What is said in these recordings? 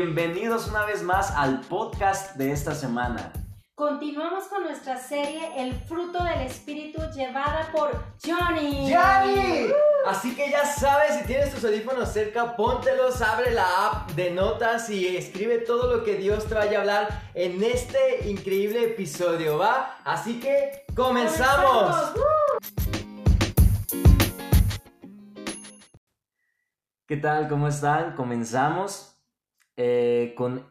Bienvenidos una vez más al podcast de esta semana. Continuamos con nuestra serie El fruto del espíritu llevada por Johnny. ¡Johnny! Así que ya sabes, si tienes tus audífonos cerca, póntelos, abre la app de notas y escribe todo lo que Dios te vaya a hablar en este increíble episodio, ¿va? Así que comenzamos. ¿Qué tal? ¿Cómo están? Comenzamos eh, con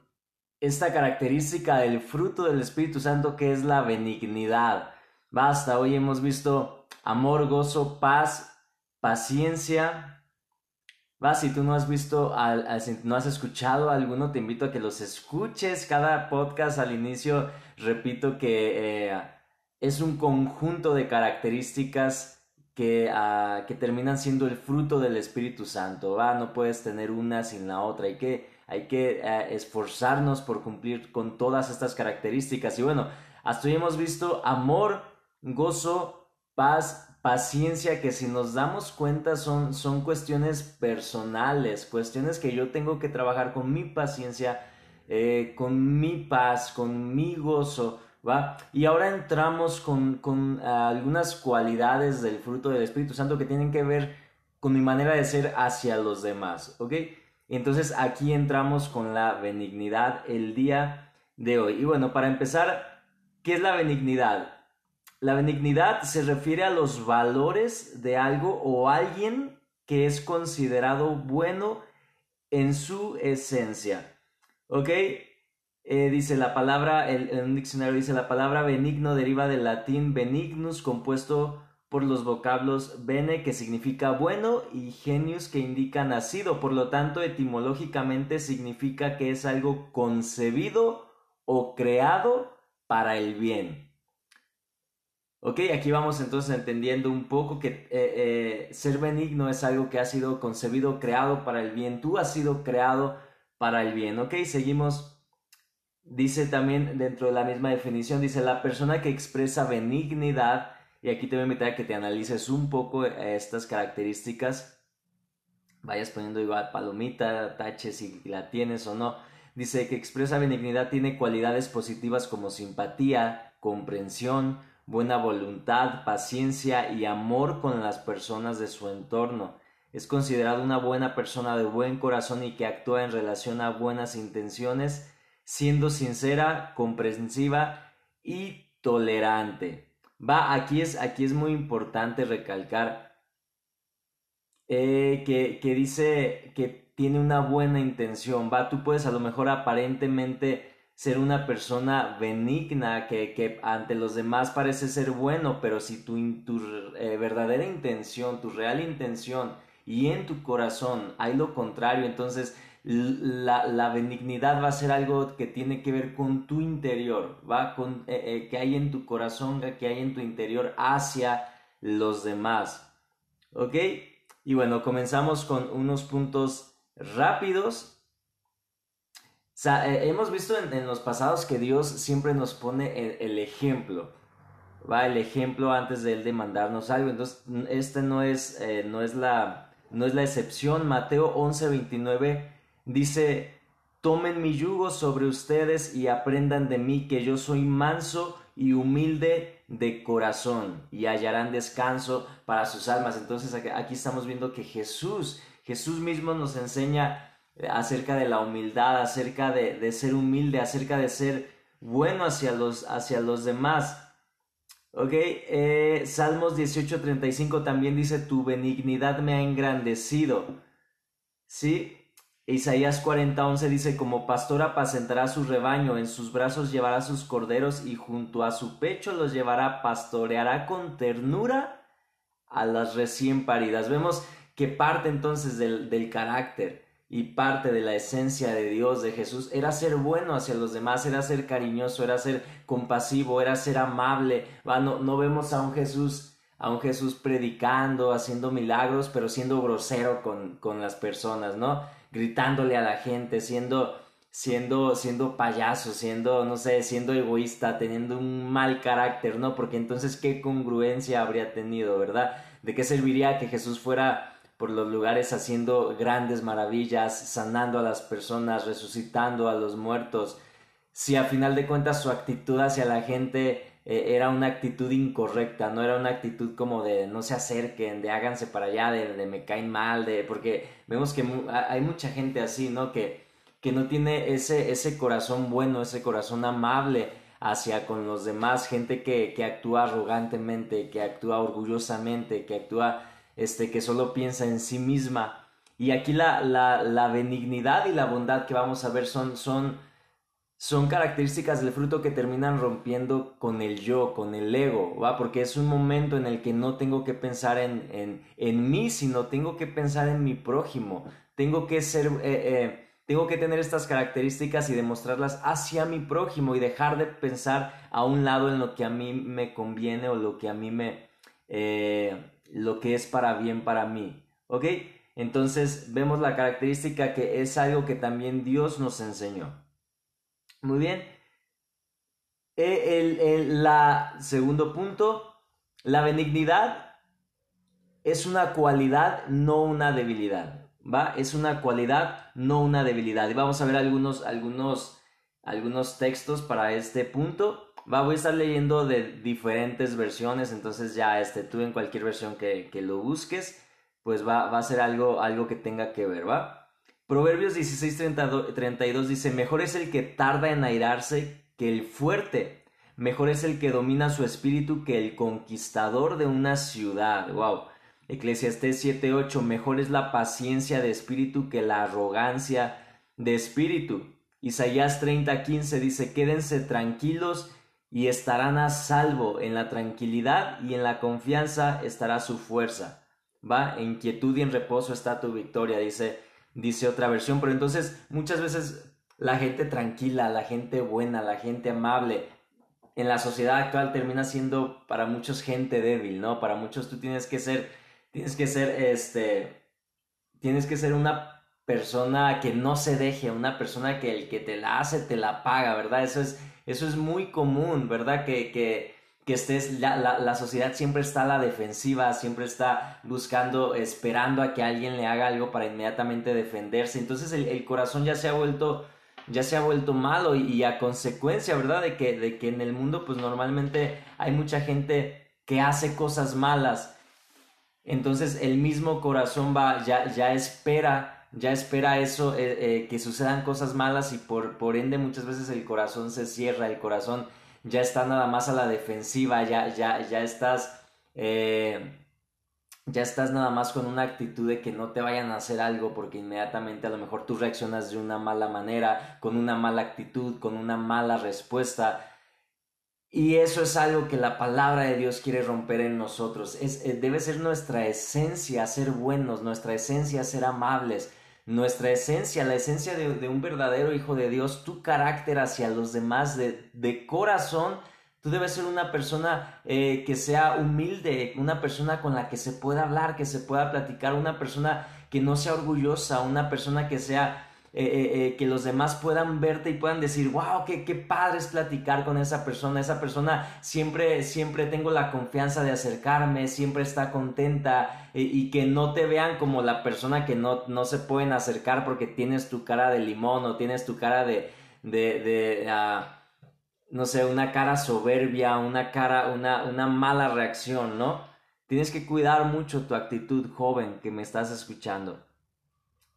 esta característica del fruto del Espíritu Santo que es la benignidad. Basta, hoy hemos visto amor, gozo, paz, paciencia. Va, si tú no has visto, si no has escuchado alguno, te invito a que los escuches. Cada podcast al inicio, repito que eh, es un conjunto de características que, ah, que terminan siendo el fruto del Espíritu Santo. Va, no puedes tener una sin la otra. Hay que hay que eh, esforzarnos por cumplir con todas estas características. Y bueno, hasta hoy hemos visto amor, gozo, paz, paciencia, que si nos damos cuenta son, son cuestiones personales, cuestiones que yo tengo que trabajar con mi paciencia, eh, con mi paz, con mi gozo. ¿Va? Y ahora entramos con, con eh, algunas cualidades del fruto del Espíritu Santo que tienen que ver con mi manera de ser hacia los demás, ¿ok? Entonces aquí entramos con la benignidad el día de hoy. Y bueno, para empezar, ¿qué es la benignidad? La benignidad se refiere a los valores de algo o alguien que es considerado bueno en su esencia. ¿Ok? Eh, dice la palabra, en un diccionario dice la palabra benigno deriva del latín benignus, compuesto por los vocablos bene que significa bueno y genius que indica nacido, por lo tanto etimológicamente significa que es algo concebido o creado para el bien. Ok, aquí vamos entonces entendiendo un poco que eh, eh, ser benigno es algo que ha sido concebido, creado para el bien. Tú has sido creado para el bien. Ok, seguimos. Dice también dentro de la misma definición, dice la persona que expresa benignidad y aquí te voy a invitar a que te analices un poco eh, estas características. Vayas poniendo igual palomita, tache si la tienes o no. Dice que expresa benignidad tiene cualidades positivas como simpatía, comprensión, buena voluntad, paciencia y amor con las personas de su entorno. Es considerado una buena persona de buen corazón y que actúa en relación a buenas intenciones, siendo sincera, comprensiva y tolerante. Va, aquí es, aquí es muy importante recalcar eh, que, que dice que tiene una buena intención. Va, tú puedes a lo mejor aparentemente ser una persona benigna que, que, ante los demás parece ser bueno, pero si tu, tu eh, verdadera intención, tu real intención y en tu corazón hay lo contrario, entonces la, benignidad va a ser algo que tiene que ver con tu interior, va con eh, eh, que hay en tu corazón, que hay en tu interior hacia los demás. ¿Ok? Y bueno, comenzamos con unos puntos rápidos. Eh, hemos visto en, los pasados que Dios siempre nos pone el, ejemplo. Va el ejemplo antes de él de mandarnos algo. Entonces, este no es, no es, la, no es la excepción. Mateo 11, 29 Dice, tomen mi yugo sobre ustedes y aprendan de mí que yo soy manso y humilde de corazón y hallarán descanso para sus almas. Entonces aquí estamos viendo que Jesús, Jesús mismo nos enseña eh, acerca de la humildad, acerca de, ser humilde, acerca de ser bueno hacia los, hacia los demás. Ok, eh, Salmos 18:35 también dice, tu benignidad me ha engrandecido. ¿Sí? Isaías 40:11 dice, como pastor apacentará su rebaño, en sus brazos llevará sus corderos y junto a su pecho los llevará, pastoreará con ternura a las recién paridas. Vemos que parte entonces del, del carácter y parte de la esencia de Dios, de Jesús, era ser bueno hacia los demás, era ser cariñoso, era ser compasivo, era ser amable. No, no vemos a un Jesús a un Jesús predicando, haciendo milagros, pero siendo grosero con, con las personas, ¿no? Gritándole a la gente, siendo, siendo, siendo payaso, siendo, no sé, siendo egoísta, teniendo un mal carácter, ¿no? Porque entonces, ¿qué congruencia habría tenido, verdad? ¿De qué serviría que Jesús fuera por los lugares haciendo grandes maravillas, sanando a las personas, resucitando a los muertos, si a final de cuentas su actitud hacia la gente eh, era una actitud incorrecta, no era una actitud como de no se acerquen, de háganse para allá, de, me caen mal, de porque vemos que hay mucha gente así, ¿no? Que, que no tiene ese, ese corazón bueno, ese corazón amable hacia con los demás, gente que, que actúa arrogantemente, que actúa orgullosamente, que actúa, este, que solo piensa en sí misma. Y aquí la, la, la benignidad y la bondad que vamos a ver son, son son características del fruto que terminan rompiendo con el yo, con el ego, ¿va? Porque es un momento en el que no tengo que pensar en, en, en mí, sino tengo que pensar en mi prójimo. Tengo que ser, eh, eh, tengo que tener estas características y demostrarlas hacia mi prójimo y dejar de pensar a un lado en lo que a mí me conviene o lo que a mí me, eh, lo que es para bien para mí, ¿ok? Entonces vemos la característica que es algo que también Dios nos enseñó. Muy bien. Eh, el, la segundo punto, la benignidad es una cualidad, no una debilidad. ¿Va? Es una cualidad, no una debilidad. Y vamos a ver algunos, algunos, algunos textos para este punto. Va, voy a estar leyendo de diferentes versiones, entonces ya este, tú en cualquier versión que, que lo busques, pues va, va, a ser algo, algo que tenga que ver, ¿va? Proverbios 16, 32 dice, mejor es el que tarda en airarse que el fuerte, mejor es el que domina su espíritu que el conquistador de una ciudad. Wow. Eclesiastés 7:8, mejor es la paciencia de espíritu que la arrogancia de espíritu. Isaías 30:15 dice, quédense tranquilos y estarán a salvo. En la tranquilidad y en la confianza estará su fuerza. Va, en quietud y en reposo está tu victoria, dice dice otra versión, pero entonces muchas veces la gente tranquila, la gente buena, la gente amable, en la sociedad actual termina siendo para muchos gente débil, ¿no? Para muchos tú tienes que ser, tienes que ser, este, tienes que ser una persona que no se deje, una persona que el que te la hace te la paga, ¿verdad? Eso es, eso es muy común, ¿verdad? Que, que, que estés, la, la, sociedad siempre está a la defensiva, siempre está buscando, esperando a que alguien le haga algo para inmediatamente defenderse. Entonces el, corazón ya se ha vuelto, ya se ha vuelto malo y, a consecuencia, ¿verdad? De que, de que en el mundo pues normalmente hay mucha gente que hace cosas malas. Entonces el mismo corazón va, ya, ya espera, ya espera eso, eh, eh, que sucedan cosas malas y por, por ende muchas veces el corazón se cierra, el corazón ya está nada más a la defensiva, ya, ya, ya estás, eh, ya estás nada más con una actitud de que no te vayan a hacer algo porque inmediatamente a lo mejor tú reaccionas de una mala manera, con una mala actitud, con una mala respuesta. Y eso es algo que la palabra de Dios quiere romper en nosotros. Es, eh, debe ser nuestra esencia ser buenos, nuestra esencia ser amables, nuestra esencia, la esencia de, un verdadero hijo de Dios, tu carácter hacia los demás de, corazón. Tú debes ser una persona eh, que sea humilde, una persona con la que se pueda hablar, que se pueda platicar, una persona que no sea orgullosa, una persona que sea eh, eh, eh, que los demás puedan verte y puedan decir, wow, qué, qué padre es platicar con esa persona, esa persona siempre, siempre tengo la confianza de acercarme, siempre está contenta y que no te vean como la persona que no, no se pueden acercar porque tienes tu cara de limón o tienes tu cara de, de, ah, no sé, una cara soberbia, una cara, una, una mala reacción, ¿no? Tienes que cuidar mucho tu actitud joven que me estás escuchando.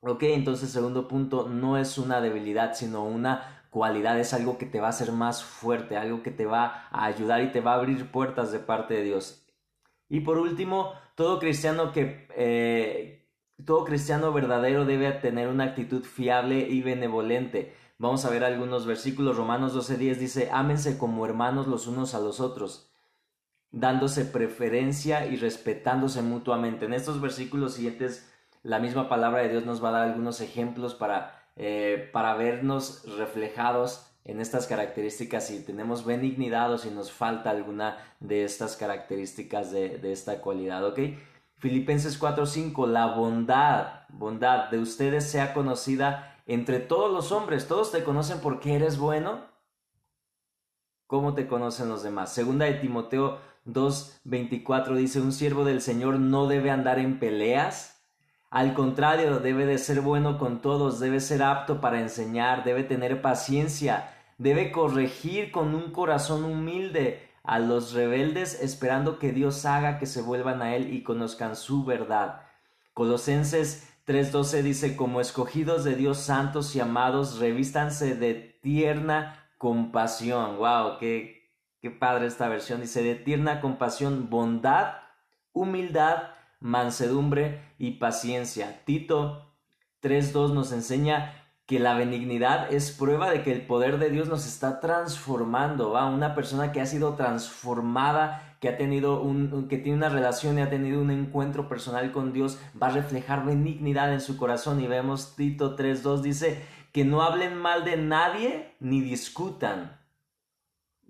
Ok, entonces segundo punto, no es una debilidad, sino una cualidad, es algo que te va a hacer más fuerte, algo que te va a ayudar y te va a abrir puertas de parte de Dios. Y por último, todo cristiano que... Eh, todo cristiano verdadero debe tener una actitud fiable y benevolente. Vamos a ver algunos versículos. Romanos 12:10 dice, ámense como hermanos los unos a los otros, dándose preferencia y respetándose mutuamente. En estos versículos siguientes la misma palabra de Dios nos va a dar algunos ejemplos para, eh, para vernos reflejados en estas características si tenemos benignidad o si nos falta alguna de estas características de, esta cualidad, ¿ok? Filipenses 4:5, la bondad, bondad de ustedes sea conocida entre todos los hombres. Todos te conocen porque eres bueno. ¿Cómo te conocen los demás? Segunda de Timoteo 2:24 dice, un siervo del Señor no debe andar en peleas Al contrario, debe de ser bueno con todos, debe ser apto para enseñar, debe tener paciencia, debe corregir con un corazón humilde a los rebeldes, esperando que Dios haga que se vuelvan a Él y conozcan su verdad. Colosenses 3:12 dice, como escogidos de Dios santos y amados, revístanse de tierna compasión. ¡Wow! ¡Qué, qué padre esta versión! Dice, de tierna compasión, bondad, humildad, mansedumbre y paciencia. Tito 3.2 nos enseña que la benignidad es prueba de que el poder de Dios nos está transformando, ¿va? Una persona que ha sido transformada, que ha tenido un, que tiene una relación y ha tenido un encuentro personal con Dios, va a reflejar benignidad en su corazón y vemos Tito 3.2 dice que no hablen mal de nadie ni discutan,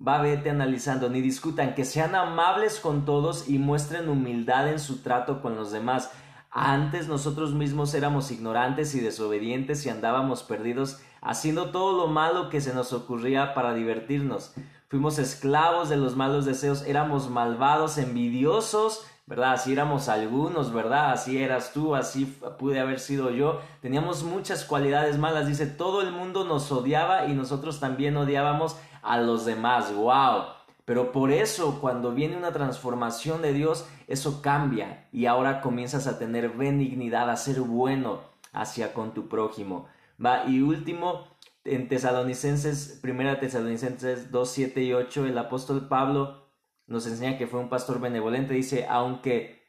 va vete analizando, ni discutan, que sean amables con todos y muestren humildad en su trato con los demás. Antes nosotros mismos éramos ignorantes y desobedientes y andábamos perdidos haciendo todo lo malo que se nos ocurría para divertirnos. Fuimos esclavos de los malos deseos, éramos malvados, envidiosos, ¿verdad? Así éramos algunos, ¿verdad? Así eras tú, así pude haber sido yo. Teníamos muchas cualidades malas, dice, todo el mundo nos odiaba y nosotros también odiábamos a los demás. ¡Wow! Pero por eso cuando viene una transformación de Dios, eso cambia y ahora comienzas a tener benignidad, a ser bueno hacia con tu prójimo. Va, y último, en Tesalonicenses, primera Tesalonicenses 2, 7 y 8, el apóstol Pablo nos enseña que fue un pastor benevolente, dice, aunque,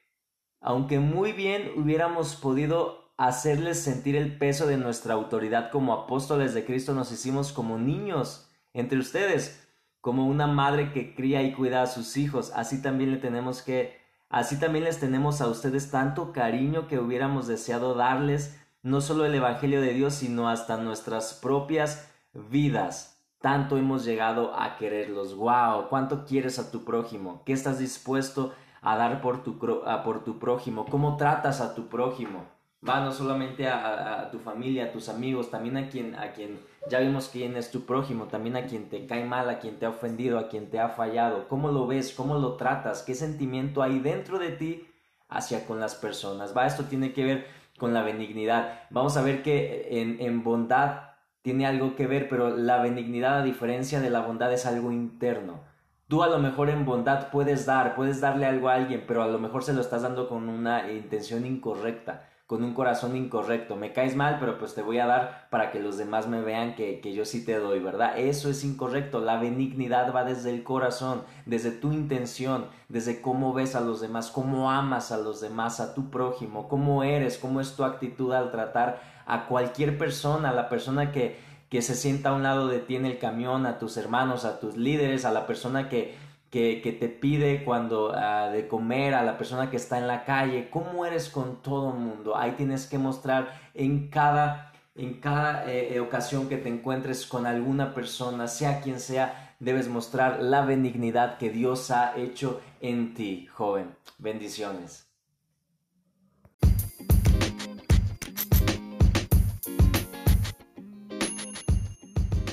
aunque muy bien hubiéramos podido hacerles sentir el peso de nuestra autoridad como apóstoles de Cristo, nos hicimos como niños entre ustedes, como una madre que cría y cuida a sus hijos, así también le tenemos que, así también les tenemos a ustedes tanto cariño que hubiéramos deseado darles no solo el Evangelio de Dios, sino hasta nuestras propias vidas. Tanto hemos llegado a quererlos. ¡Wow! ¿Cuánto quieres a tu prójimo? ¿Qué estás dispuesto a dar por tu, por tu prójimo? ¿Cómo tratas a tu prójimo? va no solamente a, tu familia, a tus amigos, también a quien, a quien ya vimos quién es tu prójimo, también a quien te cae mal, a quien te ha ofendido, a quien te ha fallado, cómo lo ves, cómo lo tratas, qué sentimiento hay dentro de ti hacia con las personas. Va, esto tiene que ver con la benignidad. Vamos a ver que en, en bondad tiene algo que ver, pero la benignidad a diferencia de la bondad es algo interno. Tú a lo mejor en bondad puedes dar, puedes darle algo a alguien, pero a lo mejor se lo estás dando con una intención incorrecta con un corazón incorrecto. Me caes mal, pero pues te voy a dar para que los demás me vean que, yo sí te doy, ¿verdad? Eso es incorrecto. La benignidad va desde el corazón, desde tu intención, desde cómo ves a los demás, cómo amas a los demás, a tu prójimo, cómo eres, cómo es tu actitud al tratar a cualquier persona, a la persona que, que se sienta a un lado de ti en el camión, a tus hermanos, a tus líderes, a la persona que que, te pide cuando ah, de comer a la persona que está en la calle, cómo eres con todo el mundo. Ahí tienes que mostrar en cada, en cada eh, eh, ocasión que te encuentres con alguna persona, sea quien sea, debes mostrar la benignidad que Dios ha hecho en ti, joven. Bendiciones.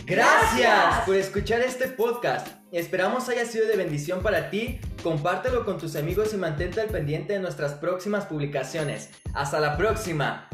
Gracias por escuchar este podcast. Esperamos haya sido de bendición para ti. Compártelo con tus amigos y mantente al pendiente de nuestras próximas publicaciones. Hasta la próxima.